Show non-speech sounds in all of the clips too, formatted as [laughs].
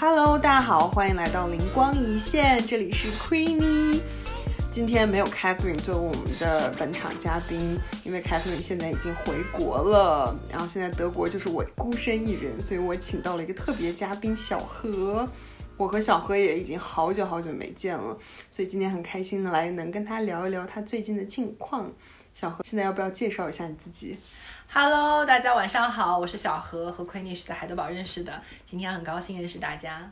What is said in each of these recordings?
Hello，大家好，欢迎来到灵光一现，这里是 Queenie。今天没有 Catherine 作为我们的本场嘉宾，因为 Catherine 现在已经回国了，然后现在德国就是我孤身一人，所以我请到了一个特别嘉宾小何。我和小何也已经好久好久没见了，所以今天很开心的来能跟他聊一聊他最近的近况。小何，现在要不要介绍一下你自己？Hello，大家晚上好，我是小何，和 Queenie 是在海德堡认识的，今天很高兴认识大家。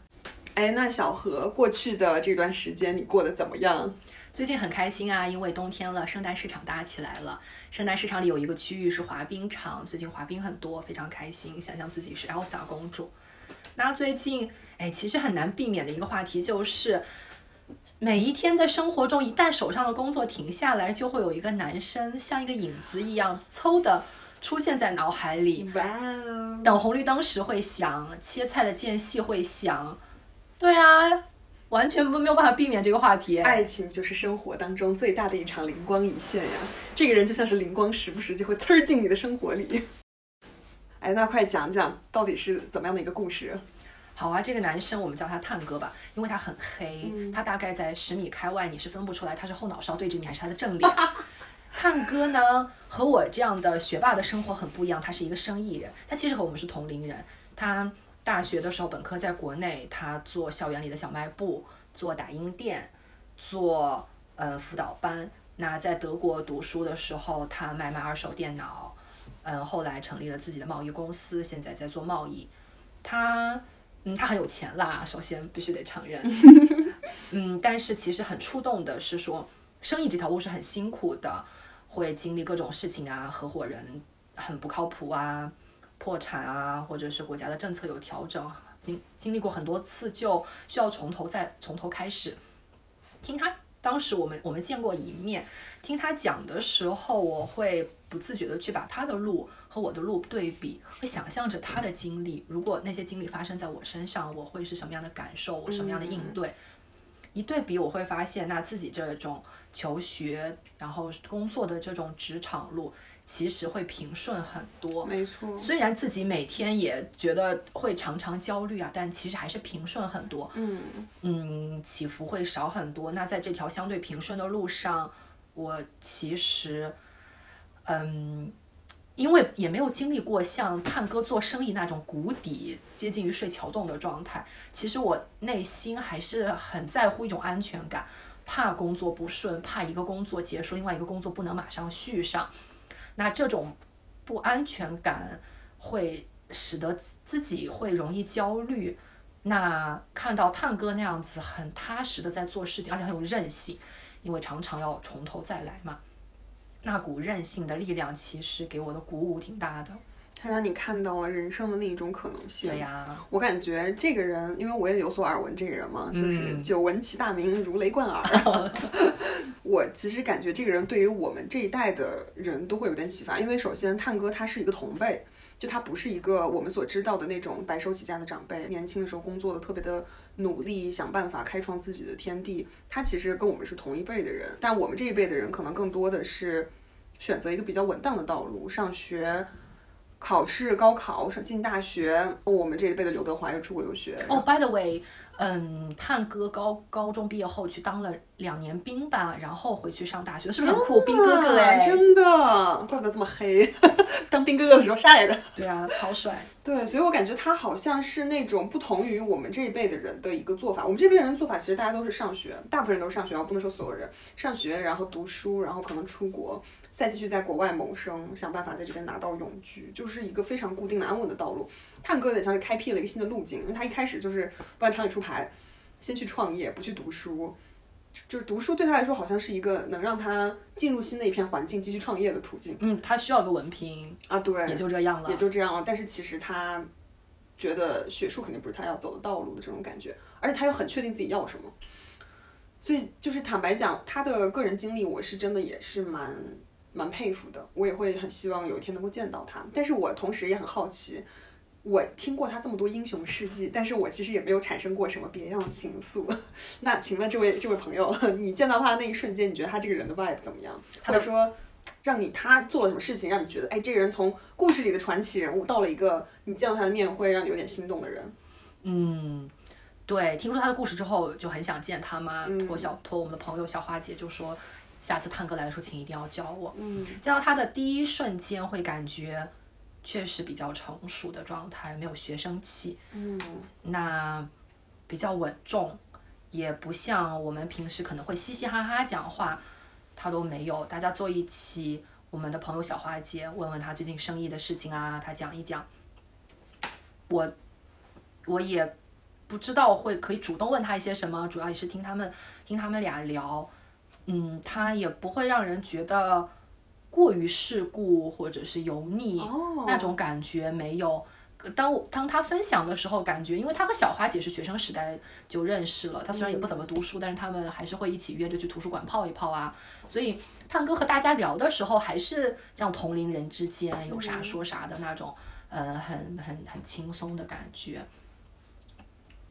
哎，那小何，过去的这段时间你过得怎么样？最近很开心啊，因为冬天了，圣诞市场搭起来了。圣诞市场里有一个区域是滑冰场，最近滑冰很多，非常开心，想象自己是 Elsa 公主。那最近，哎，其实很难避免的一个话题就是，每一天的生活中，一旦手上的工作停下来，就会有一个男生像一个影子一样，嗖的出现在脑海里。哇哦！等红绿灯时会响，切菜的间隙会响。对啊，完全没有办法避免这个话题。爱情就是生活当中最大的一场灵光一现呀！这个人就像是灵光，时不时就会呲儿进你的生活里。哎，那快讲讲到底是怎么样的一个故事？好啊，这个男生我们叫他探哥吧，因为他很黑，他大概在十米开外，你是分不出来他是后脑勺对着你还是他的正脸。[laughs] 探哥呢，和我这样的学霸的生活很不一样，他是一个生意人，他其实和我们是同龄人。他大学的时候，本科在国内，他做校园里的小卖部，做打印店，做呃辅导班。那在德国读书的时候，他卖卖二手电脑，嗯，后来成立了自己的贸易公司，现在在做贸易。他嗯，他很有钱啦，首先必须得承认。[laughs] 嗯，但是其实很触动的是说，生意这条路是很辛苦的，会经历各种事情啊，合伙人很不靠谱啊，破产啊，或者是国家的政策有调整，经经历过很多次，就需要从头再从头开始。听他当时我们我们见过一面，听他讲的时候，我会不自觉的去把他的路和我的路对比，会想象着他的经历，如果那些经历发生在我身上，我会是什么样的感受，我什么样的应对。一对比，我会发现，那自己这种求学，然后工作的这种职场路，其实会平顺很多。没错，虽然自己每天也觉得会常常焦虑啊，但其实还是平顺很多。嗯嗯，起伏会少很多。那在这条相对平顺的路上，我其实，嗯，因为也没有经历过像探哥做生意那种谷底接近于睡桥洞的状态，其实我内心还是很在乎一种安全感，怕工作不顺，怕一个工作结束，另外一个工作不能马上续上。那这种不安全感会使得自己会容易焦虑。那看到探哥那样子很踏实的在做事情，而且很有韧性，因为常常要从头再来嘛。那股韧性的力量其实给我的鼓舞挺大的。他让你看到了人生的另一种可能性。对呀，我感觉这个人，因为我也有所耳闻，这个人嘛，就是嗯久闻其大名，如雷贯耳。[laughs] 我其实感觉这个人对于我们这一代的人都会有点启发，因为首先探哥他是一个同辈，就他不是一个我们所知道的那种白手起家的长辈，年轻的时候工作的特别的努力，想办法开创自己的天地。他其实跟我们是同一辈的人，但我们这一辈的人可能更多的是选择一个比较稳当的道路，上学。考试、高考、上进大学，我们这一辈的刘德华又出国留学。哦、b y the way，嗯，探哥高高中毕业后去当了两年兵吧，然后回去上大学，是不是很酷？兵哥哥真的，怪不得这么黑。[laughs] 当兵哥哥的时候晒的。对啊，超帅。对，所以我感觉他好像是那种不同于我们这一辈的人的一个做法。我们这辈人的做法，其实大家都是上学，大部分人都是上学，我不能说所有人上学，然后读书，然后可能出国，再继续在国外谋生，想办法在这边拿到永居，就是一个非常固定的安稳的道路。探戈有点像是开辟了一个新的路径，因为他一开始就是不按常理出牌，先去创业，不去读书。就是读书对他来说好像是一个能让他进入新的一片环境继续创业的途径嗯，他需要个文凭，啊，对，也就这样了。也就这样了。但是其实他觉得学术肯定不是他要走的道路的这种感觉，而且他又很确定自己要什么。所以就是坦白讲，他的个人经历，我是真的也是蛮蛮佩服的。我也会很希望有一天能够见到他。但是我同时也很好奇，我听过他这么多英雄事迹，但是我其实也没有产生过什么别样的情愫。[laughs] 那请问这位这位朋友，你见到他的那一瞬间，你觉得他这个人的 vibe 怎么样？他就说，让你他做了什么事情，让你觉得，哎，这个人从故事里的传奇人物到了一个你见到他的面会让你有点心动的人？嗯，对，听说他的故事之后就很想见他嘛，嗯托小托我们的朋友小花姐就说，下次探戈来的时候，请一定要叫我。嗯见到他的第一瞬间，会感觉确实比较成熟的状态，没有学生气，嗯那比较稳重，也不像我们平时可能会嘻嘻哈哈讲话，他都没有。大家坐一起，我们的朋友小花姐问问他最近生意的事情啊，他讲一讲。我我也不知道会可以主动问他一些什么，主要也是听他们听他们俩聊，嗯，他也不会让人觉得过于世故或者是油腻、哦那种感觉没有。当我当他分享的时候，感觉因为他和小花姐是学生时代就认识了，他虽然也不怎么读书，但是他们还是会一起约着去图书馆泡一泡啊。所以探哥和大家聊的时候，还是像同龄人之间有啥说啥的那种，呃，很很很轻松的感觉。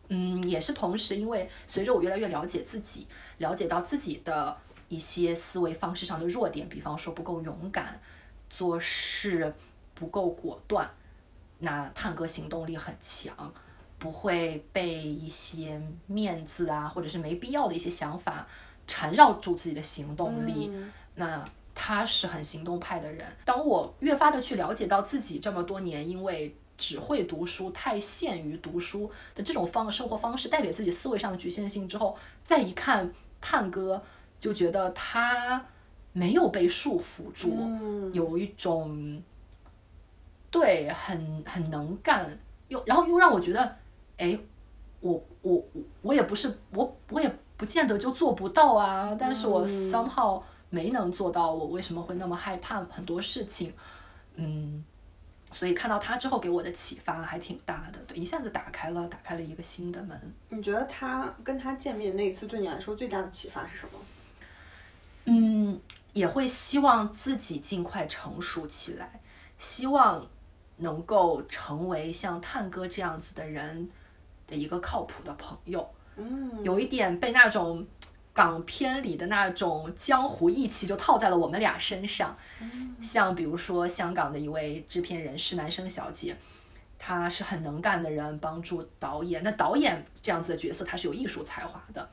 嗯，也是同时，因为随着我越来越了解自己，了解到自己的一些思维方式上的弱点，比方说不够勇敢，做事不够果断，那探戈行动力很强，不会被一些面子啊，或者是没必要的一些想法缠绕住自己的行动力。嗯那他是很行动派的人。当我越发的去了解到自己这么多年，因为只会读书、太限于读书的这种方生活方式带给自己思维上的局限性之后，再一看探哥，就觉得他没有被束缚住，嗯有一种对很很能干，又然后又让我觉得，哎，我我我我也不是我我也不见得就做不到啊，但是我嗯 somehow 没能做到，我为什么会那么害怕很多事情？嗯，所以看到他之后给我的启发还挺大的，对，一下子打开了打开了一个新的门。你觉得他跟他见面那一次对你来说最大的启发是什么？嗯，也会希望自己尽快成熟起来，希望能够成为像探哥这样子的人的一个靠谱的朋友。嗯有一点被那种港片里的那种江湖义气就套在了我们俩身上。像比如说香港的一位制片人施南生小姐，她是很能干的人，帮助导演。那导演这样子的角色，他是有艺术才华的，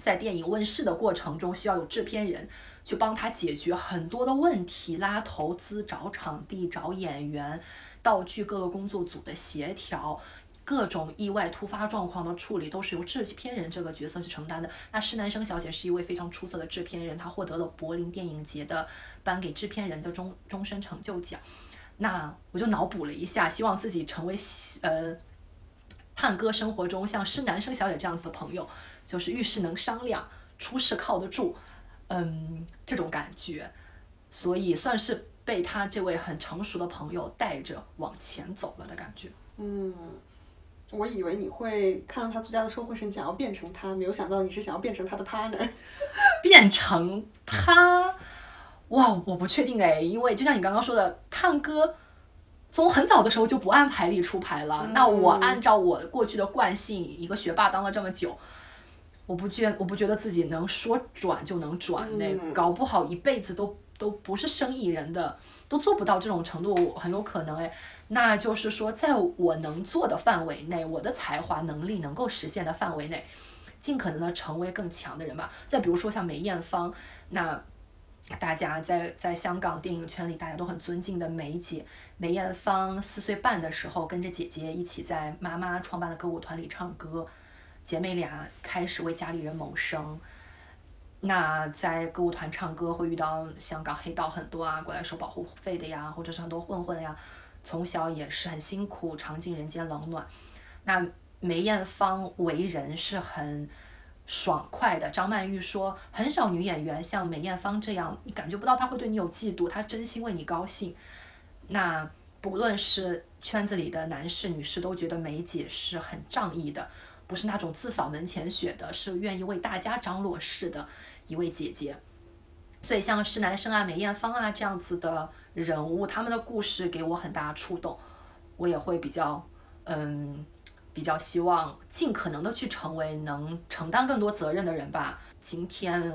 在电影问世的过程中，需要有制片人去帮他解决很多的问题，拉投资、找场地、找演员、道具各个工作组的协调。各种意外突发状况的处理都是由制片人这个角色去承担的。那施南生小姐是一位非常出色的制片人，她获得了柏林电影节的颁给制片人的终终身成就奖。那我就脑补了一下，希望自己成为呃探戈生活中像施南生小姐这样子的朋友，就是遇事能商量，出事靠得住，嗯，这种感觉。所以算是被他这位很成熟的朋友带着往前走了的感觉。嗯，我以为你会看到他最大的收获是你想要变成他，没有想到你是想要变成他的 partner。[laughs] 变成他，哇，我不确定哎，因为就像你刚刚说的，探哥从很早的时候就不按牌理出牌了。嗯那我按照我过去的惯性，一个学霸当了这么久，我不觉我不觉得自己能说转就能转那，嗯搞不好一辈子都都不是生意人的，都做不到这种程度，很有可能哎。那就是说，在我能做的范围内，我的才华能力能够实现的范围内，尽可能的成为更强的人吧。再比如说像梅艳芳，那大家在在香港电影圈里大家都很尊敬的梅姐，梅艳芳四岁半的时候跟着姐姐一起在妈妈创办的歌舞团里唱歌，姐妹俩开始为家里人谋生。那在歌舞团唱歌会遇到香港黑道很多啊，过来收保护费的呀，或者是很多混混呀，从小也是很辛苦，尝尽人间冷暖。那梅艳芳为人是很爽快的。张曼玉说，很少女演员像梅艳芳这样，你感觉不到她会对你有嫉妒，她真心为你高兴。那不论是圈子里的男士、女士，都觉得梅姐是很仗义的，不是那种自扫门前雪的，是愿意为大家张罗事的一位姐姐。所以像施南生啊、梅艳芳啊这样子的人物，他们的故事给我很大触动，我也会比较嗯。比较希望尽可能的去成为能承担更多责任的人吧。今天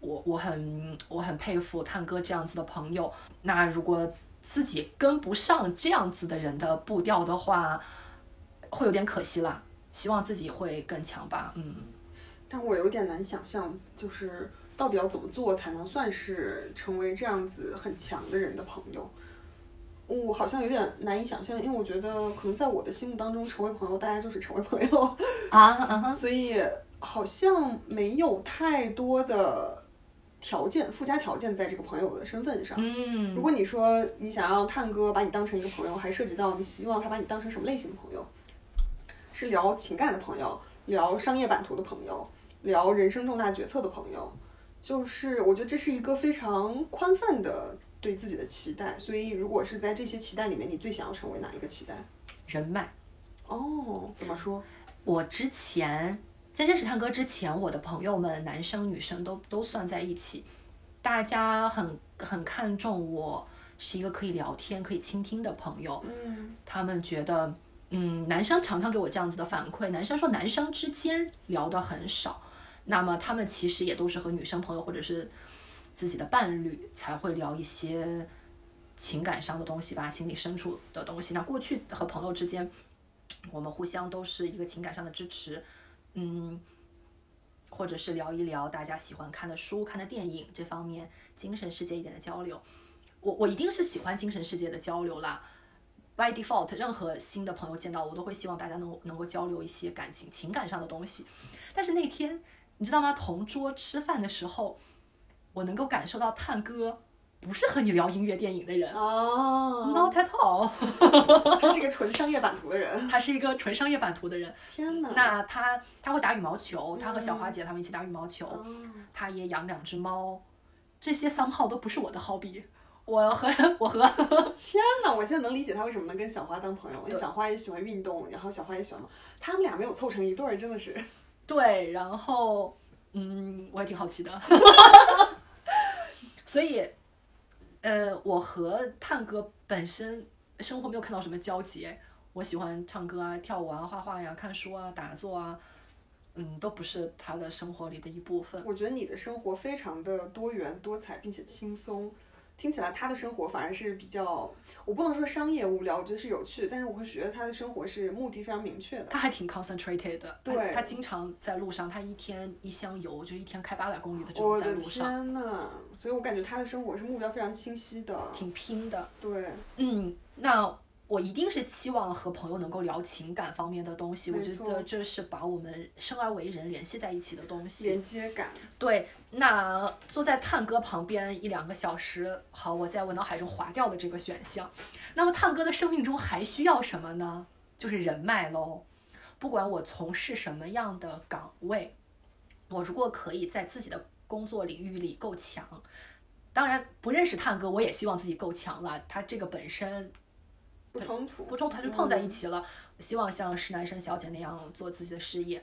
我我很我很佩服探哥这样子的朋友。那如果自己跟不上这样子的人的步调的话，会有点可惜啦。希望自己会更强吧，嗯。但我有点难想象，就是到底要怎么做才能算是成为这样子很强的人的朋友？我好像有点难以想象，因为我觉得可能在我的心目当中，成为朋友大家就是成为朋友啊，[laughs] 所以好像没有太多的条件附加条件在这个朋友的身份上。嗯，如果你说你想要探哥把你当成一个朋友，还涉及到你希望他把你当成什么类型的朋友？是聊情感的朋友，聊商业版图的朋友，聊人生重大决策的朋友，就是我觉得这是一个非常宽泛的对自己的期待。所以，如果是在这些期待里面，你最想要成为哪一个期待？人脉。哦，怎么说？我之前在认识探哥之前，我的朋友们，男生女生都都算在一起，大家很很看重我是一个可以聊天、可以倾听的朋友。嗯，他们觉得。嗯，男生常常给我这样子的反馈。男生说，男生之间聊的很少，那么他们其实也都是和女生朋友或者是自己的伴侣才会聊一些情感上的东西吧，心理深处的东西。那过去和朋友之间，我们互相都是一个情感上的支持，嗯，或者是聊一聊大家喜欢看的书、看的电影这方面精神世界一点的交流。我我一定是喜欢精神世界的交流啦。By default，任何新的朋友见到我，都会希望大家能能够交流一些感情、情感上的东西。但是那天，你知道吗？同桌吃饭的时候，我能够感受到探哥不是和你聊音乐、电影的人哦，Not at all，[laughs] 他是一个纯商业版图的人，他是一个纯商业版图的人。天哪！那他他会打羽毛球，他和小花姐他们一起打羽毛球，哦他也养两只猫，这些 somehow 都不是我的 hobby。我和我和 [laughs] 天呐，我现在能理解他为什么能跟小花当朋友，因为小花也喜欢运动，然后小花也喜欢嘛，他们俩没有凑成一对儿，真的是。[laughs] 对，然后嗯，我也挺好奇的，[laughs] 所以呃，我和探哥本身生活没有看到什么交集，我喜欢唱歌啊、跳舞啊、画画呀、看书啊、打坐啊，嗯，都不是他的生活里的一部分。我觉得你的生活非常的多元多彩，并且轻松。听起来他的生活反而是比较，我不能说商业无聊，我觉得是有趣，但是我会觉得他的生活是目的非常明确的。他还挺 concentrated 的，对他他经常在路上，他一天一箱油，就一天开八百公里的这种在路上，天呐，所以我感觉他的生活是目标非常清晰的。挺拼的。对，嗯，那我一定是期望和朋友能够聊情感方面的东西，我觉得这是把我们生而为人联系在一起的东西。连接感。对，那坐在探哥旁边一两个小时，好，我在我脑海中划掉了这个选项。那么探哥的生命中还需要什么呢？就是人脉喽。不管我从事什么样的岗位，我如果可以在自己的工作领域里够强，当然不认识探哥，我也希望自己够强了。他这个本身不冲突，不冲突，他就碰在一起了。我希望像施南生小姐那样做自己的事业。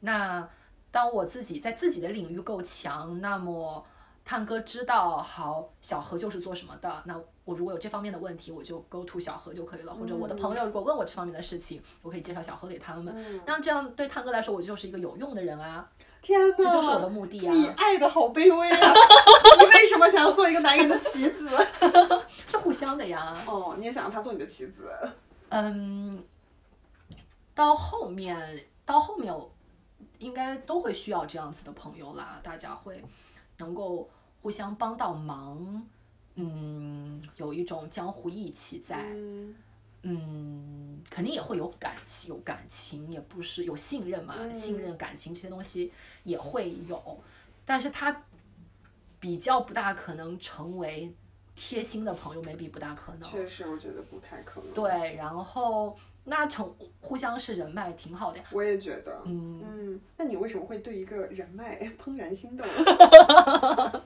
那当我自己在自己的领域够强，那么探哥知道，好，小何就是做什么的。那我如果有这方面的问题，我就 go to 小何就可以了。或者我的朋友如果问我这方面的事情，我可以介绍小何给他们。嗯那这样对探哥来说，我就是一个有用的人啊，天呐，这就是我的目的啊。你爱的好卑微啊！你为什么想要做一个男人的棋子？[laughs] 是互相的呀。哦，你也想让他做你的棋子？嗯，到后面，到后面，应该都会需要这样子的朋友啦，大家会能够互相帮到忙，嗯，有一种江湖义气在，嗯嗯，肯定也会有感情，有感情，也不是有信任嘛，嗯信任、感情这些东西也会有，但是他比较不大可能成为贴心的朋友，maybe 不大可能。确实，我觉得不太可能。，对，然后那成互相是人脉挺好的呀。我也觉得。嗯，嗯，那你为什么会对一个人脉 [laughs] 怦然心动？[laughs]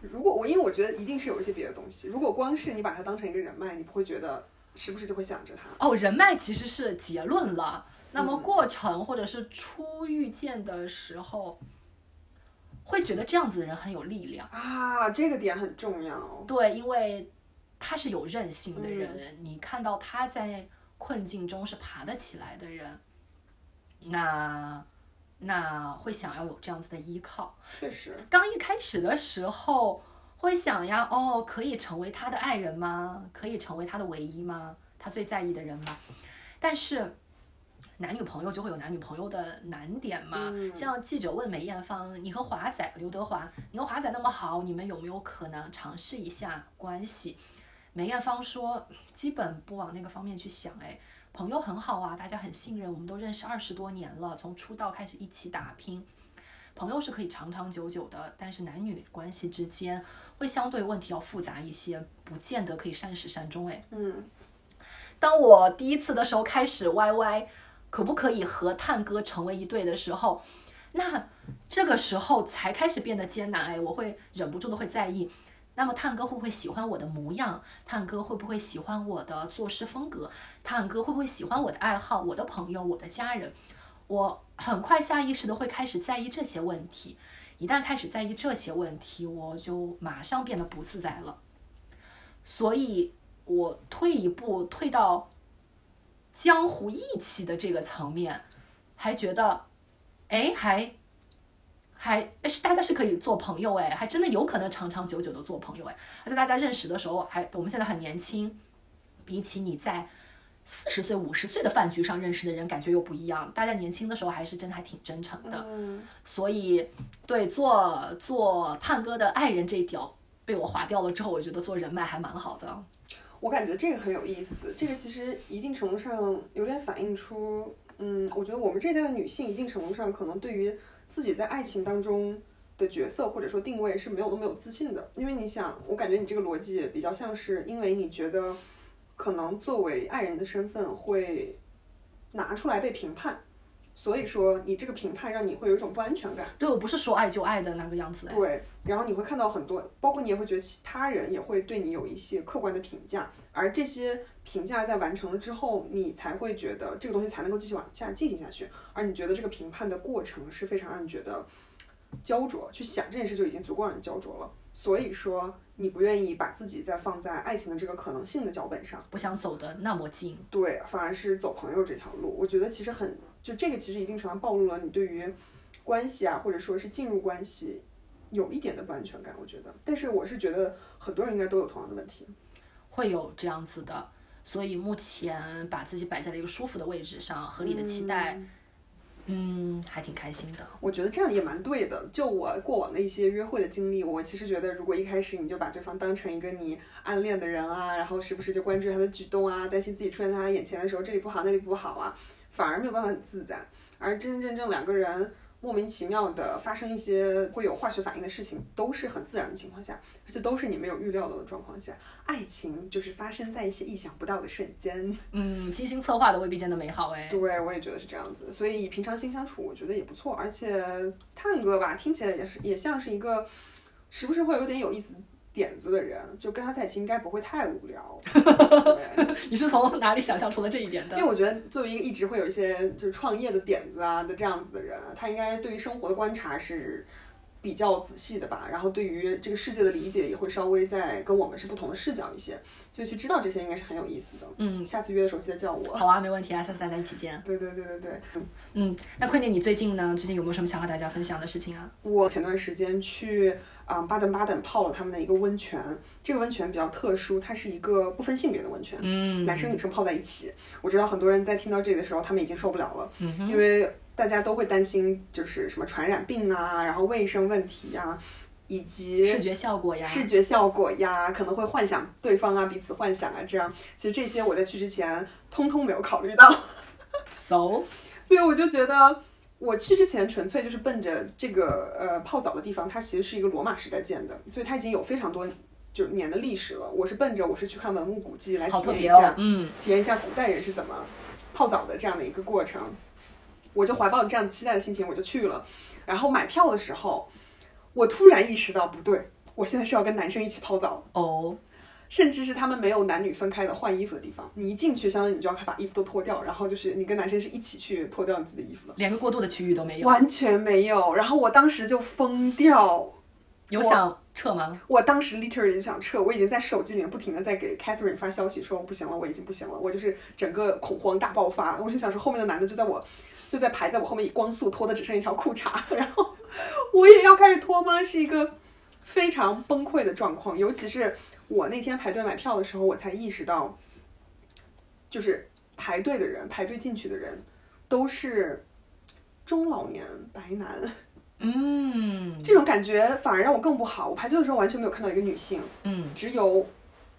如果我，因为我觉得一定是有一些别的东西。如果光是你把它当成一个人脉，你不会觉得时不时就会想着他。哦，人脉其实是结论了，那么嗯过程或者是初遇见的时候，会觉得这样子的人很有力量。啊，这个点很重要。对，因为他是有韧性的人，嗯你看到他在困境中是爬得起来的人，那那会想要有这样子的依靠。确实，刚一开始的时候会想呀，哦，可以成为他的爱人吗？可以成为他的唯一吗？他最在意的人吗？但是男女朋友就会有男女朋友的难点嘛。嗯像记者问梅艳芳：“你和华仔刘德华，你和华仔那么好，你们有没有可能尝试一下关系？”梅艳芳说：“基本不往那个方面去想，哎，朋友很好啊，大家很信任，我们都认识二十多年了，从出道开始一起打拼。”朋友是可以长长久久的，但是男女关系之间会相对问题要复杂一些，不见得可以善始善终。哎，嗯当我第一次的时候开始 YY，可不可以和探哥成为一对的时候，那这个时候才开始变得艰难。哎，我会忍不住的会在意，那么探哥会不会喜欢我的模样？探哥会不会喜欢我的做事风格？探哥会不会喜欢我的爱好？我的朋友，我的家人？我很快下意识的会开始在意这些问题。一旦开始在意这些问题，我就马上变得不自在了。所以，我退一步，退到江湖义气的这个层面，还觉得，哎，还还哎是大家是可以做朋友，哎，还真的有可能长长久久的做朋友，哎，而且大家认识的时候还，我们现在很年轻，比起你在四十岁、五十岁的饭局上认识的人，感觉又不一样。大家年轻的时候还是真的还挺真诚的，嗯所以对做做探哥的爱人这一条被我划掉了之后，我觉得做人脉还蛮好的。我感觉这个很有意思，这个其实一定程度上有点反映出，嗯，我觉得我们这一代的女性一定程度上可能对于自己在爱情当中的角色或者说定位是没有那么有自信的，因为你想，我感觉你这个逻辑也比较像是因为你觉得可能作为爱人的身份会拿出来被评判，所以说你这个评判让你会有一种不安全感。对我不是说爱就爱的那个样子哎。对，然后你会看到很多，包括你也会觉得其他人也会对你有一些客观的评价，而这些评价在完成了之后，你才会觉得这个东西才能够继续往下进行下去，而你觉得这个评判的过程是非常让你觉得焦灼，去想这件事就已经足够让你焦灼了。所以说，你不愿意把自己再放在爱情的这个可能性的脚本上，不想走的那么近。对，反而是走朋友这条路。我觉得其实很，就这个其实一定程度上暴露了你对于关系啊，或者说是进入关系有一点的不安全感。我觉得，但是我是觉得很多人应该都有同样的问题。会有这样子的，所以目前把自己摆在了一个舒服的位置上，合理的期待，嗯，嗯还挺开心的。我觉得这样也蛮对的。就我过往的一些约会的经历，我其实觉得，如果一开始你就把对方当成一个你暗恋的人啊，然后时不时就关注他的举动啊，担心自己出现在他眼前的时候这里不好那里不好啊，反而没有办法很自在。而真真正正两个人莫名其妙的发生一些会有化学反应的事情，都是很自然的情况下，而且都是你没有预料到的状况下，爱情就是发生在一些意想不到的瞬间。嗯，精心策划的未必见得美好哎。对，我也觉得是这样子，所以以平常心相处，我觉得也不错。而且探戈吧，听起来也是也像是一个时不时会有点有意思点子的人，就跟他在一起应该不会太无聊。[laughs] 对 [laughs] 你是从哪里想象出了这一点的因为？我觉得作为一个一直会有一些就是创业的点子啊的这样子的人，他应该对于生活的观察是比较仔细的吧，然后对于这个世界的理解也会稍微在跟我们是不同的视角一些，所以去知道这些应该是很有意思的。嗯，下次约的时候记得叫我。好啊，没问题啊，下次大家一起见。对对对对对，嗯嗯，那坤姐，你最近呢？最近有没有什么想和大家分享的事情啊？我前段时间去啊、巴登巴登泡了他们的一个温泉，这个温泉比较特殊，它是一个不分性别的温泉，嗯男生女生泡在一起。我知道很多人在听到这里的时候，他们已经受不了了，嗯因为大家都会担心就是什么传染病啊，然后卫生问题呀、以及视觉效果呀，视觉效果呀，可能会幻想对方啊，彼此幻想啊，这样。其实这些我在去之前通通没有考虑到。so [laughs] 所以我就觉得，我去之前纯粹就是奔着这个呃泡澡的地方，它其实是一个罗马时代建的，所以它已经有非常多就年的历史了。我是奔着我是去看文物古迹来体验一下，哦。嗯，体验一下古代人是怎么泡澡的这样的一个过程。我就怀抱着这样期待的心情，我就去了。然后买票的时候，我突然意识到不对，我现在是要跟男生一起泡澡。哦，甚至是他们没有男女分开的换衣服的地方，你一进去，相当于你就要把衣服都脱掉，然后就是你跟男生是一起去脱掉你自己的衣服的，连个过渡的区域都没有，完全没有。然后我当时就疯掉，有想撤吗？我当时 literally 想撤，我已经在手机里面不停的在给 Catherine 发消息说我不行了，我已经不行了，我就是整个恐慌大爆发。我就想说后面的男的就在我就在排在我后面，以光速脱的只剩一条裤衩，[laughs] 然后我也要开始脱吗？是一个非常崩溃的状况，尤其是我那天排队买票的时候，我才意识到，就是排队的人，排队进去的人。都是中老年白男，嗯这种感觉反而让我更不好。我排队的时候完全没有看到一个女性，嗯只有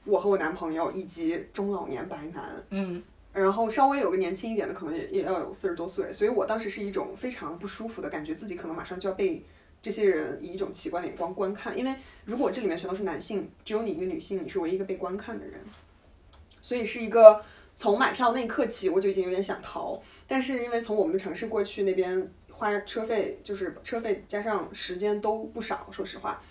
我和我男朋友以及中老年白男。嗯然后稍微有个年轻一点的，可能也也要有四十多岁，所以我当时是一种非常不舒服的感觉，自己可能马上就要被这些人以一种奇怪的眼光观看。因为如果这里面全都是男性，只有你一个女性，你是唯一一个被观看的人，所以是一个从买票那一刻起我就已经有点想逃，但是因为从我们的城市过去那边花车费，就是车费加上时间都不少，说实话。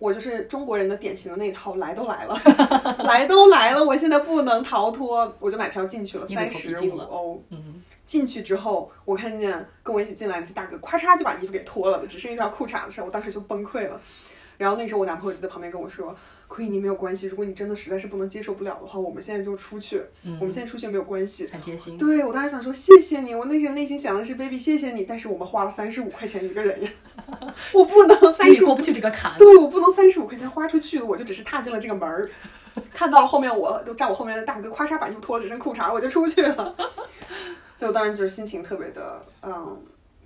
我就是中国人的典型的那一套，来都来了，[laughs] 来都来了，我现在不能逃脱，我就买票进去了，三十五欧。嗯，进去之后，我看见跟我一起进来那些大哥，咔嚓就把衣服给脱了，只剩一条裤衩的时候，我当时就崩溃了。然后那时候我男朋友就在旁边跟我说：“亏你没有关系，如果你真的实在是不能接受不了的话，我们现在就出去，我们现在出去没有关系。很贴心。对我当时想说谢谢你，我那时候内心想的是 baby 谢谢你，但是我们花了三十五块钱一个人呀，[laughs] 我不能心三十过不去这个坎。对，我不能三十五块钱花出去了，我就只是踏进了这个门儿，[laughs] 看到了后面我都站我后面的大哥，咵嚓把衣服脱了，只剩裤衩，我就出去了。所以当时就是心情特别的嗯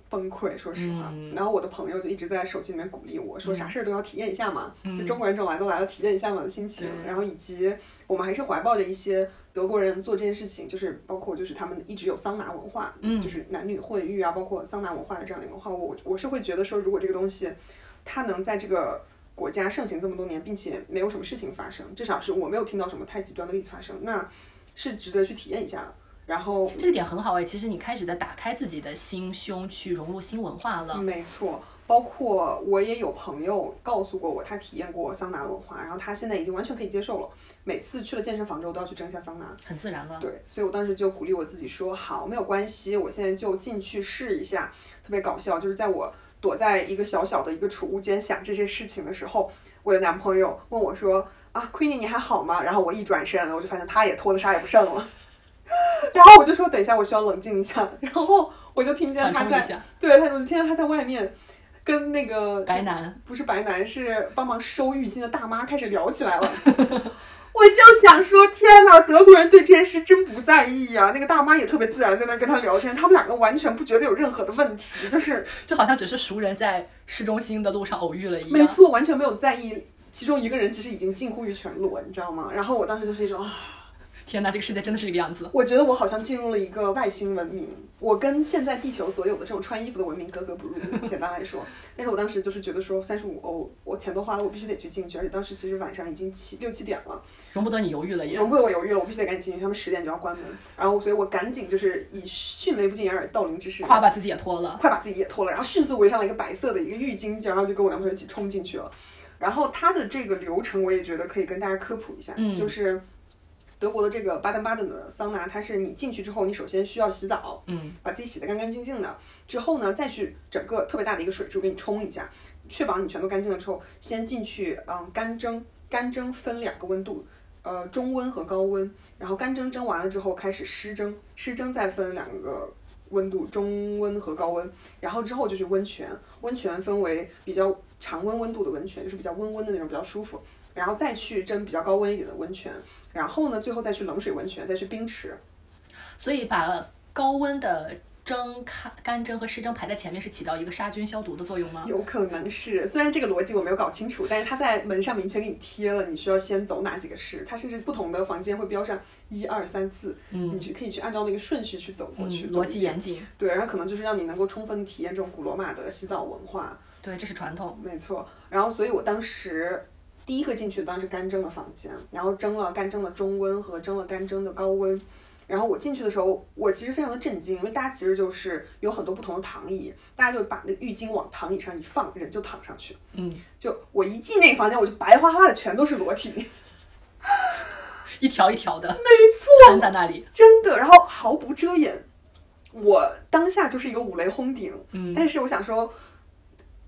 崩溃，说实话。嗯然后我的朋友就一直在手机里面鼓励我说，啥事儿都要体验一下嘛，嗯就中国人这种来都来了，体验一下嘛的心情。对然后以及我们还是怀抱着一些德国人做这件事情，就是包括就是他们一直有桑拿文化，嗯就是男女混浴啊，包括桑拿文化的这样的一个文化，我我是会觉得说，如果这个东西它能在这个国家盛行这么多年，并且没有什么事情发生，至少是我没有听到什么太极端的例子发生，那是值得去体验一下的。然后，这个点很好哎，其实你开始在打开自己的心胸，去融入新文化了。没错，包括我也有朋友告诉过我，他体验过桑拿文化，然后他现在已经完全可以接受了。每次去了健身房之后都要去蒸一下桑拿。很自然了。对，所以我当时就鼓励我自己说，好，没有关系，我现在就进去试一下。特别搞笑，就是在我躲在一个小小的一个储物间想这些事情的时候，我的男朋友问我说，啊，Queenie 你还好吗？然后我一转身，我就发现他也脱的啥也不剩了。[laughs] 然后我就说等一下，我需要冷静一下。然后我就听见他在。对他，我就听见他在外面跟那个白男，不是白男，是帮忙收浴巾的大妈开始聊起来了。[laughs] 我就想说，天哪，德国人对这件事真不在意呀、那个大妈也特别自然在那儿跟他聊天，他们两个完全不觉得有任何的问题，就是 [laughs] 就好像只是熟人在市中心的路上偶遇了一样。没错，完全没有在意。其中一个人其实已经近乎于全裸，你知道吗？然后我当时就是一种，啊天哪，这个世界真的是这个样子。我觉得我好像进入了一个外星文明，我跟现在地球所有的这种穿衣服的文明格格不入。简单来说，但是我当时就是觉得说，三十五欧，我钱都花了，我必须得去进去。而且当时其实晚上已经七六七点了，容不得你犹豫了也。容不得我犹豫了，我必须得赶紧进去，他们十点就要关门。然后，所以我赶紧就是以迅雷不及掩耳盗铃之势，夸把自己也脱了。[laughs] 快把自己也脱了，然后迅速围上了一个白色的一个浴巾巾，然后就跟我男朋友一起冲进去了。然后它的这个流程，我也觉得可以跟大家科普一下，嗯就是德国的这个巴登巴登的桑拿，它是你进去之后，你首先需要洗澡，嗯，把自己洗得干干净净的，之后呢，再去整个特别大的一个水柱给你冲一下，确保你全都干净了之后，先进去嗯干蒸，干蒸分两个温度，呃中温和高温，然后干蒸蒸完了之后开始湿蒸，湿蒸再分两个温度，中温和高温，然后之后就是温泉，温泉分为比较常温温度的温泉，就是比较温温的那种，比较舒服，然后再去蒸比较高温一点的温泉，然后呢最后再去冷水温泉，再去冰池，所以把高温的蒸、干干蒸和湿蒸排在前面，是起到一个杀菌消毒的作用吗？有可能是，虽然这个逻辑我没有搞清楚，但是它在门上明确给你贴了，你需要先走哪几个室，它甚至不同的房间会标上一二三四，嗯你去可以去按照那个顺序去走过去，嗯，逻辑严谨。对，然后可能就是让你能够充分体验这种古罗马的洗澡文化，对，这是传统。没错。然后，所以我当时第一个进去的当然是干蒸的房间，然后蒸了干蒸的中温和蒸了干蒸的高温。然后我进去的时候，我其实非常的震惊，因为大家其实就是有很多不同的躺椅，大家就把那浴巾往躺椅上一放，人就躺上去。嗯，就我一进那个房间，我就白花花的全都是裸体，一条一条的没错，摊在那里。真的，然后毫不遮掩。我当下就是一个五雷轰顶，嗯，但是我想说，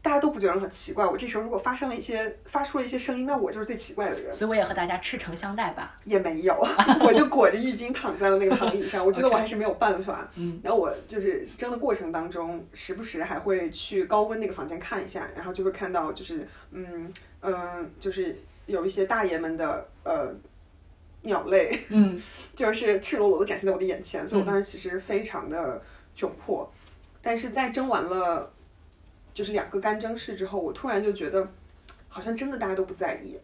大家都不觉得很奇怪。我这时候如果发生了一些发出了一些声音，那我就是最奇怪的人。所以我也和大家赤诚相待吧。也没有，[laughs] 我就裹着浴巾躺在了那个躺椅上。我觉得我 [laughs] 还是没有办法。嗯，然后我就是蒸的过程当中，时不时还会去高温那个房间看一下，然后就会看到就是嗯嗯，就是有一些大爷们的呃鸟类，嗯，[laughs] 就是赤裸裸的展现在我的眼前，所以我当时其实非常的窘迫。但是在蒸完了就是两个干蒸室之后，我突然就觉得好像真的大家都不在意。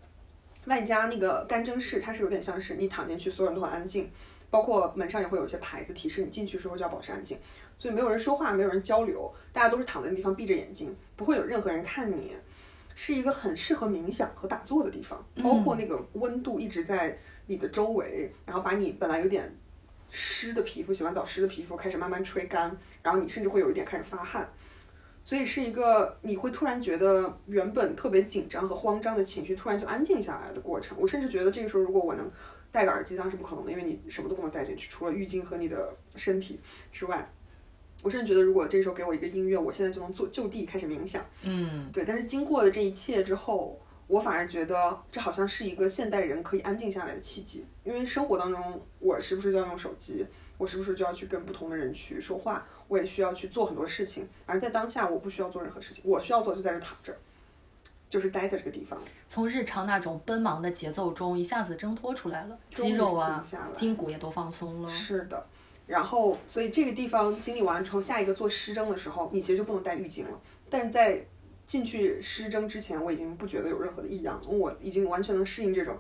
外加那个干蒸室，它是有点像是你躺进去，所有人都很安静，包括门上也会有一些牌子提示你进去的时候就要保持安静，所以没有人说话，没有人交流，大家都是躺在那地方闭着眼睛，不会有任何人看你，是一个很适合冥想和打坐的地方，包括那个温度一直在你的周围，然后把你本来有点湿的皮肤，洗完澡湿的皮肤开始慢慢吹干，然后你甚至会有一点开始发汗。所以是一个你会突然觉得原本特别紧张和慌张的情绪突然就安静下来的过程。我甚至觉得这个时候如果我能戴个耳机，当然是不可能的，因为你什么都不能带进去，除了浴巾和你的身体之外。我甚至觉得如果这时候给我一个音乐，我现在就能坐就地开始冥想。嗯，对。但是经过了这一切之后，我反而觉得这好像是一个现代人可以安静下来的契机。因为生活当中，我时不时就要用手机，我时不时就要去跟不同的人去说话。我也需要去做很多事情，而在当下我不需要做任何事情，我需要做就在这躺着，就是待在这个地方，从日常那种奔忙的节奏中一下子挣脱出来了，肌肉啊、筋骨也都放松了。是的，然后所以这个地方经历完之后，下一个做湿蒸的时候，你其实就不能带浴巾了。但是在进去湿蒸之前，我已经不觉得有任何的异样，我已经完全能适应这种。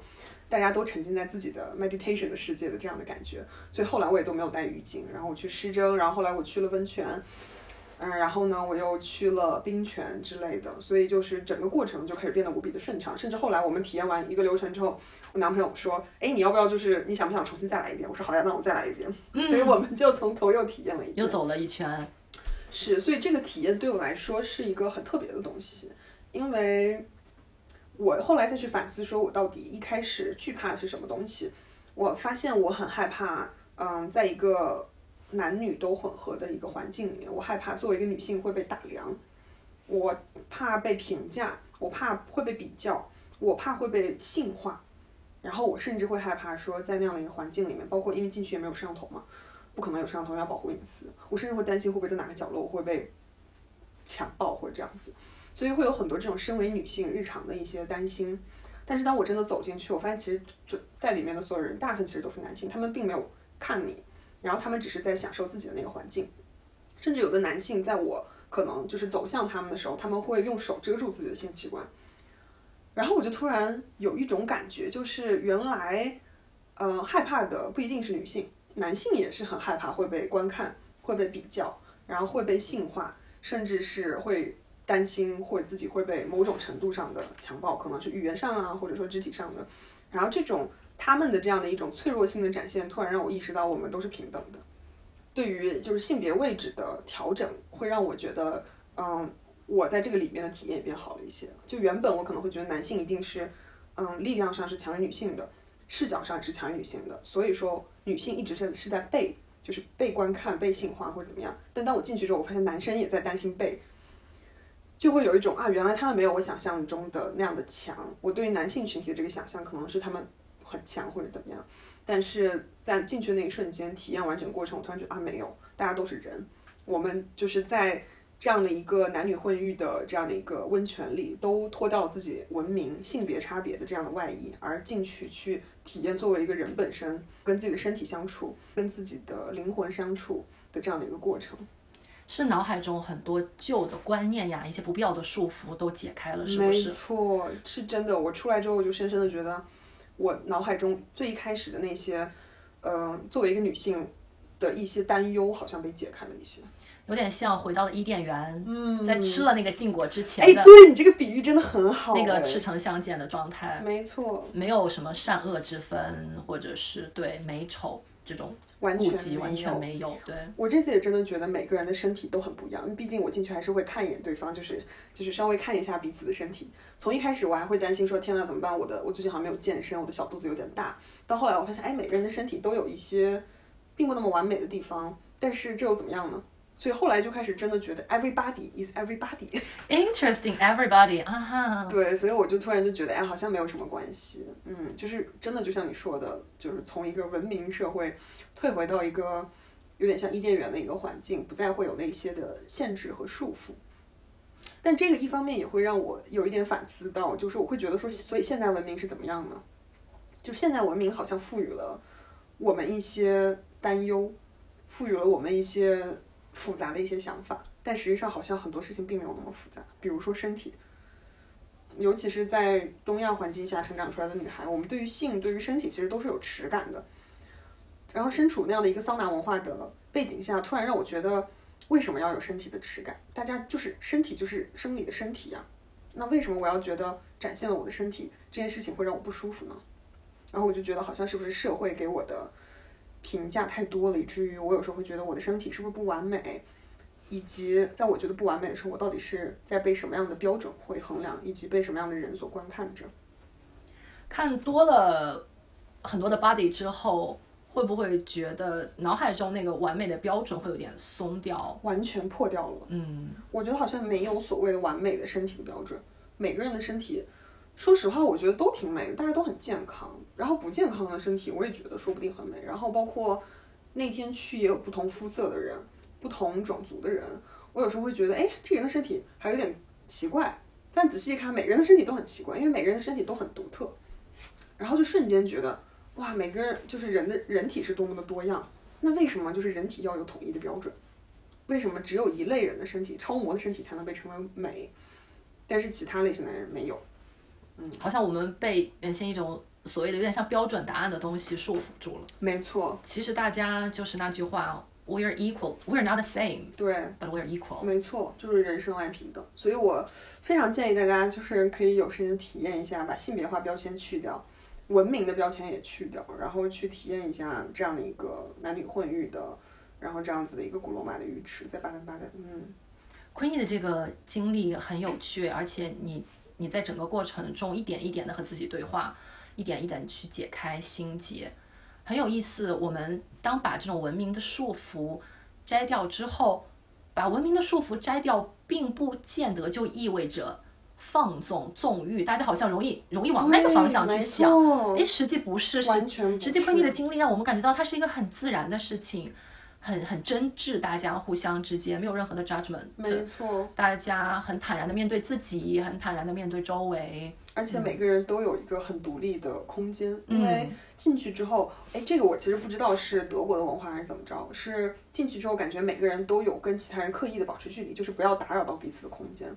大家都沉浸在自己的 meditation 的世界的这样的感觉，所以后来我也都没有带浴巾，然后我去湿蒸，然后后来我去了温泉，嗯，然后呢我又去了冰泉之类的，所以就是整个过程就开始变得无比的顺畅，甚至后来我们体验完一个流程之后，我男朋友说，哎，你要不要就是你想不想重新再来一遍？我说好呀，那我再来一遍，所以我们就从头又体验了一遍，又走了一圈，是，所以这个体验对我来说是一个很特别的东西，因为。我后来再去反思，说我到底一开始惧怕的是什么东西？我发现我很害怕，嗯，在一个男女都混合的一个环境里面，我害怕作为一个女性会被打量，我怕被评价，我怕会被比较，我怕会被性化，然后我甚至会害怕说在那样的一个环境里面，包括因为进去也没有摄像头嘛，不可能有摄像头要保护隐私，我甚至会担心会不会在哪个角落我会被强暴或者这样子。所以会有很多这种身为女性日常的一些担心，但是当我真的走进去，我发现其实就在里面的所有人，大部分其实都是男性，他们并没有看你，然后他们只是在享受自己的那个环境，甚至有的男性在我可能就是走向他们的时候，他们会用手遮住自己的性器官，然后我就突然有一种感觉，就是原来，呃，害怕的不一定是女性，男性也是很害怕会被观看，会被比较，然后会被性化，甚至是会。担心或者自己会被某种程度上的强暴，可能是语言上啊，或者说肢体上的。然后这种他们的这样的一种脆弱性的展现，突然让我意识到我们都是平等的。对于就是性别位置的调整，会让我觉得，嗯，我在这个里面的体验也变好了一些。就原本我可能会觉得男性一定是，嗯，力量上是强于女性的，视角上也是强于女性的，所以说女性一直是是在被就是被观看、被性化或者怎么样。但当我进去之后，我发现男生也在担心被。就会有一种啊，原来他们没有我想象中的那样的强。我对于男性群体的这个想象可能是他们很强或者怎么样，但是在进去的那一瞬间，体验完整过程，我突然觉得啊，没有，大家都是人。我们就是在这样的一个男女混浴的这样的一个温泉里，都脱掉了自己文明性别差别的这样的外衣，而进去去体验作为一个人本身跟自己的身体相处，跟自己的灵魂相处的这样的一个过程。是脑海中很多旧的观念呀，一些不必要的束缚都解开了，是不是？没错，是真的。我出来之后我就深深的觉得，我脑海中最一开始的那些，呃，作为一个女性的一些担忧，好像被解开了一些。有点像回到了伊甸园，嗯，在吃了那个禁果之前，哎，对你这个比喻真的很好。那个赤诚相见的状态，没错，没有什么善恶之分，或者是对美丑这种。完全完全没有，对我这次也真的觉得每个人的身体都很不一样，因为毕竟我进去还是会看一眼对方，就是就是稍微看一下彼此的身体。从一开始我还会担心说天呐怎么办，我的我最近好像没有健身，我的小肚子有点大。到后来我发现，哎，每个人的身体都有一些并不那么完美的地方，但是这又怎么样呢？所以后来就开始真的觉得 everybody is everybody。Interesting everybody 啊哈。对，所以我就突然就觉得，哎，好像没有什么关系。嗯，就是真的就像你说的，就是从一个文明社会。退回到一个有点像伊甸园的一个环境，不再会有那些的限制和束缚。但这个一方面也会让我有一点反思到，就是我会觉得说，所以现代文明是怎么样呢？就现代文明好像赋予了我们一些担忧，赋予了我们一些复杂的一些想法，但实际上好像很多事情并没有那么复杂。比如说身体，尤其是在东亚环境下成长出来的女孩，我们对于性、对于身体其实都是有耻感的。然后身处那样的一个桑拿文化的背景下，突然让我觉得，为什么要有身体的耻感？大家就是身体就是生理的身体呀，那为什么我要觉得展现了我的身体这件事情会让我不舒服呢？然后我就觉得好像是不是社会给我的评价太多了，以至于我有时候会觉得我的身体是不是不完美，以及在我觉得不完美的时候，我到底是在被什么样的标准会衡量，以及被什么样的人所观看着。看多了很多的 body 之后，会不会觉得脑海中那个完美的标准会有点松掉？完全破掉了。嗯，我觉得好像没有所谓的完美的身体的标准，每个人的身体。说实话，我觉得都挺美的，大家都很健康。然后不健康的身体，我也觉得说不定很美。然后包括那天去也有不同肤色的人，不同种族的人。我有时候会觉得，哎，这个人的身体还有点奇怪。但仔细一看，每个人的身体都很奇怪，因为每个人的身体都很独特。然后就瞬间觉得，哇，每个人就是人的人体是多么的多样。那为什么就是人体要有统一的标准？为什么只有一类人的身体，超模的身体才能被称为美，但是其他类型的人没有？好像我们被原先一种所谓的有点像标准答案的东西束缚住了。没错，其实大家就是那句话，We're equal, we're not the same. 对，but we're equal. 没错，就是人生来平等。所以我非常建议大家，就是可以有时间体验一下，把性别化标签去掉，文明的标签也去掉，然后去体验一下这样的一个男女混浴的，然后这样子的一个古罗马的浴池，在巴丹巴丹。嗯，Queenie 的这个经历很有趣，而且你。你在整个过程中一点一点的和自己对话，一点一点去解开心结，很有意思。我们当把这种文明的束缚摘掉之后，把文明的束缚摘掉，并不见得就意味着放纵纵欲。大家好像容易容易往那个方向去想，哎，实际不是，是实际昆蒂的经历让我们感觉到它是一个很自然的事情。很很真挚，大家互相之间没有任何的 judgment，没错，大家很坦然的面对自己，很坦然的面对周围，而且每个人都有一个很独立的空间，因为进去之后，哎，这个我其实不知道是德国的文化还是怎么着，是进去之后感觉每个人都有跟其他人刻意的保持距离，就是不要打扰到彼此的空间，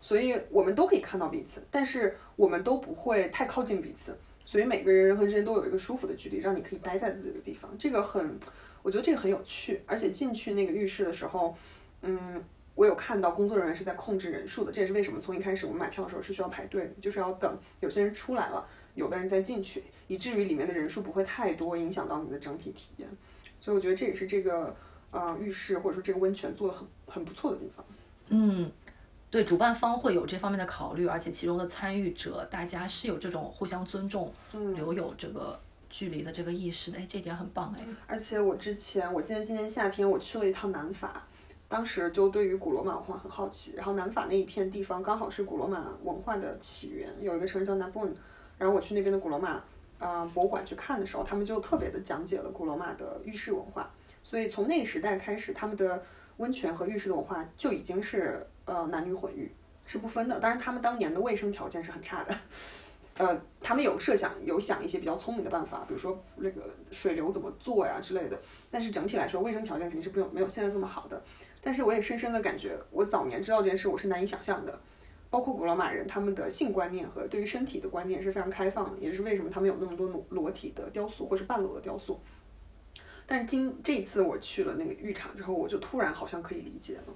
所以我们都可以看到彼此，但是我们都不会太靠近彼此，所以每个人人和人之间都有一个舒服的距离，让你可以待在自己的地方，这个很。我觉得这个很有趣，而且进去那个浴室的时候，嗯，我有看到工作人员是在控制人数的，这也是为什么从一开始我们买票的时候是需要排队的，就是要等有些人出来了，有的人再进去，以至于里面的人数不会太多，影响到你的整体体验。所以我觉得这也是这个呃浴室或者说这个温泉做的很很不错的地方。嗯，对，主办方会有这方面的考虑，而且其中的参与者大家是有这种互相尊重，留有这个。距离的这个意识的，哎，这点很棒哎。而且我之前，我记得今年夏天我去了一趟南法，当时就对于古罗马文化很好奇。然后南法那一片地方刚好是古罗马文化的起源，有一个城市叫 Narbonne。然后我去那边的古罗马啊博物馆去看的时候，他们就特别的讲解了古罗马的浴室文化。所以从那个时代开始，他们的温泉和浴室的文化就已经是呃男女混浴是不分的。当然，他们当年的卫生条件是很差的。呃，他们有设想，有想一些比较聪明的办法，比如说那个水流怎么做呀之类的。但是整体来说，卫生条件肯定是不用没有现在这么好的。但是我也深深的感觉，我早年知道这件事，我是难以想象的。包括古罗马人，他们的性观念和对于身体的观念是非常开放的，也是为什么他们有那么多裸裸体的雕塑或是半裸的雕塑。但是今这一次我去了那个浴场之后，我就突然好像可以理解了，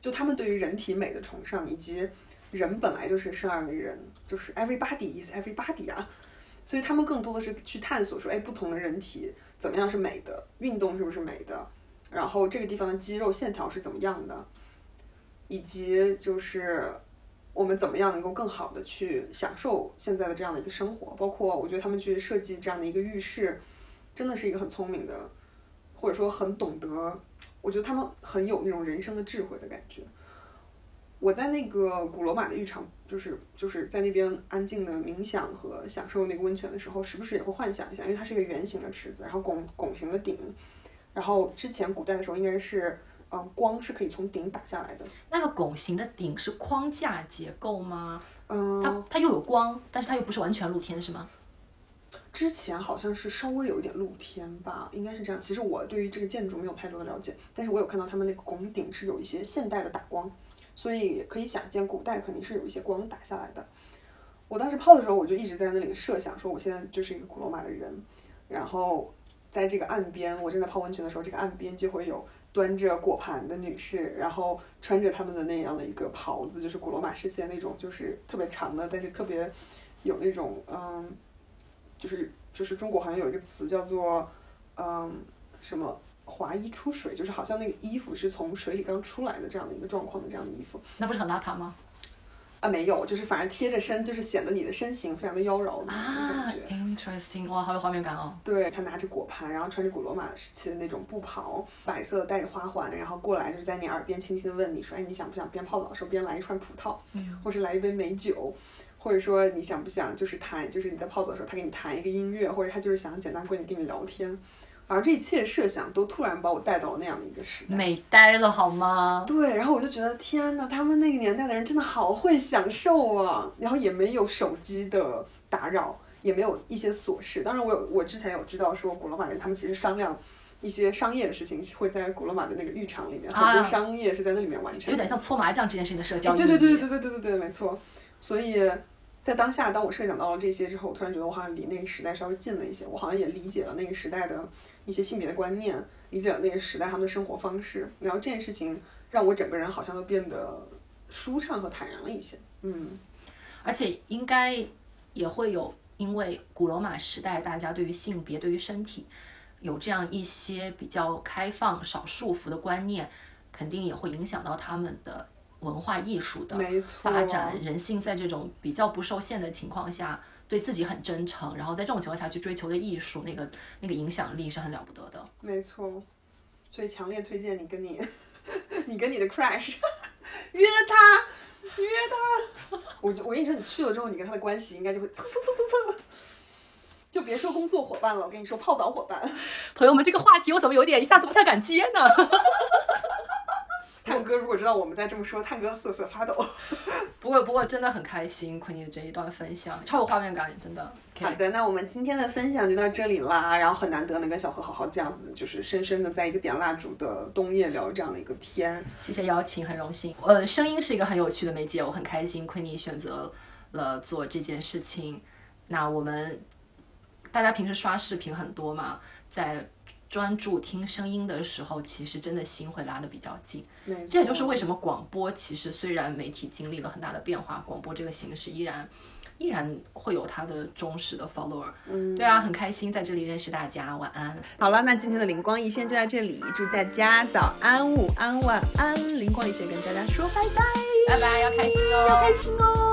就他们对于人体美的崇尚以及。人本来就是生而为人，就是 everybody is everybody 啊，所以他们更多的是去探索说，哎，不同的人体怎么样是美的，运动是不是美的，然后这个地方的肌肉线条是怎么样的，以及就是我们怎么样能够更好的去享受现在的这样的一个生活，包括我觉得他们去设计这样的一个浴室，真的是一个很聪明的，或者说很懂得，我觉得他们很有那种人生的智慧的感觉。我在那个古罗马的浴场，就是就是在那边安静的冥想和享受那个温泉的时候，时不时也会幻想一下，因为它是一个圆形的池子，然后拱拱形的顶，然后之前古代的时候应该是，嗯，光是可以从顶打下来的。那个拱形的顶是框架结构吗？嗯，它它又有光，但是它又不是完全露天，是吗？之前好像是稍微有一点露天吧，应该是这样。其实我对于这个建筑没有太多的了解，但是我有看到他们那个拱顶是有一些现代的打光，所以可以想见古代肯定是有一些光打下来的。我当时泡的时候，我就一直在那里设想，说我现在就是一个古罗马的人，然后在这个岸边，我正在泡温泉的时候，这个岸边就会有端着果盘的女士，然后穿着他们的那样的一个袍子，就是古罗马时期的那种，就是特别长的，但是特别有那种嗯。就是就是中国好像有一个词叫做，嗯，什么华衣出水，就是好像那个衣服是从水里刚出来的这样的一个状况的这样的衣服。那不是很邋遢吗？啊，没有，就是反正贴着身，就是显得你的身形非常的妖娆的那种感觉。Interesting，哇，好有画面感哦。对他拿着果盘，然后穿着古罗马时期的那种布袍，白色的带着花环，然后过来就是在你耳边轻轻的问你说，哎，你想不想边泡澡的时候边来一串葡萄，嗯，或是来一杯美酒？或者说你想不想就是弹，就是你在泡澡的时候，他给你弹一个音乐，或者他就是想简单跟你跟你聊天，然后这一切设想都突然把我带到了那样的一个时代，美呆了好吗？对，然后我就觉得天呐，他们那个年代的人真的好会享受啊，然后也没有手机的打扰，也没有一些琐事。当然，我有我之前有知道说古罗马人他们其实商量一些商业的事情会在古罗马的那个浴场里面，很多商业是在那里面完成，有点像搓麻将这件事情的社交对对对对对对对对，没错，所以。在当下，当我设想到了这些之后，我突然觉得我好像离那个时代稍微近了一些。我好像也理解了那个时代的一些性别的观念，理解了那个时代他们的生活方式。然后这件事情让我整个人好像都变得舒畅和坦然了一些。嗯，而且应该也会有，因为古罗马时代大家对于性别、对于身体有这样一些比较开放、少束缚的观念，肯定也会影响到他们的。文化艺术的发展，人性在这种比较不受限的情况下，对自己很真诚，然后在这种情况下去追求的艺术，那个那个影响力是很了不得的。没错，所以强烈推荐你跟你，[laughs] 你跟你的 crush [laughs] 约他，约他。我就我跟你说，你去了之后，你跟他的关系应该就会蹭蹭蹭蹭蹭。就别说工作伙伴了，我跟你说泡澡伙伴。朋友们，这个话题我怎么有点一下子不太敢接呢？[laughs] 探哥如果知道我们在这么说，探哥瑟瑟发抖。[laughs] 不过不过真的很开心，昆妮的这一段分享超有画面感，真的。好的，那我们今天的分享就到这里啦。然后很难得能跟小何好好这样子，就是深深的在一个点蜡烛的冬夜聊这样的一个天。谢谢邀请，很荣幸。呃，声音是一个很有趣的媒介，我很开心昆妮选择了做这件事情。那我们大家平时刷视频很多嘛，在。专注听声音的时候，其实真的心会拉得比较近。这也就是为什么广播其实虽然媒体经历了很大的变化，广播这个形式依然依然会有它的忠实的 follower。嗯，对啊，很开心在这里认识大家，晚安。好了，那今天的灵光一现就到这里，祝大家早安、午安、晚安。灵光一现跟大家说拜拜，拜拜，要开心哦，要开心哦。